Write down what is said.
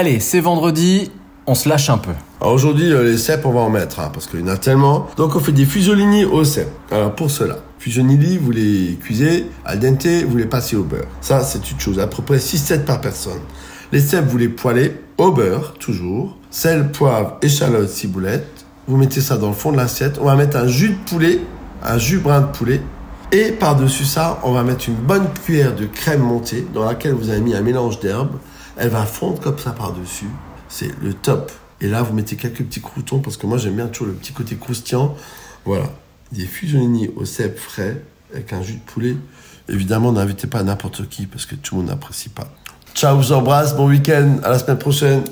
Allez, c'est vendredi, on se lâche un peu. Alors aujourd'hui, euh, les cèpes, on va en mettre, hein, parce qu'il y en a tellement. Donc on fait des fusolini au cèpe. Alors pour cela, fusolini, vous les cuisez al dente, vous les passez au beurre. Ça, c'est une chose, à peu près 6-7 par personne. Les cèpes, vous les poêlez au beurre, toujours. Sel, poivre, échalote, ciboulette. Vous mettez ça dans le fond de l'assiette. On va mettre un jus de poulet, un jus brun de poulet. Et par-dessus ça, on va mettre une bonne cuillère de crème montée dans laquelle vous avez mis un mélange d'herbes. Elle va fondre comme ça par-dessus. C'est le top. Et là, vous mettez quelques petits croutons parce que moi, j'aime bien toujours le petit côté croustillant. Voilà. Des fusionini au cèpe frais avec un jus de poulet. Évidemment, n'invitez pas n'importe qui parce que tout le monde n'apprécie pas. Ciao, je vous embrasse. Bon week-end. À la semaine prochaine.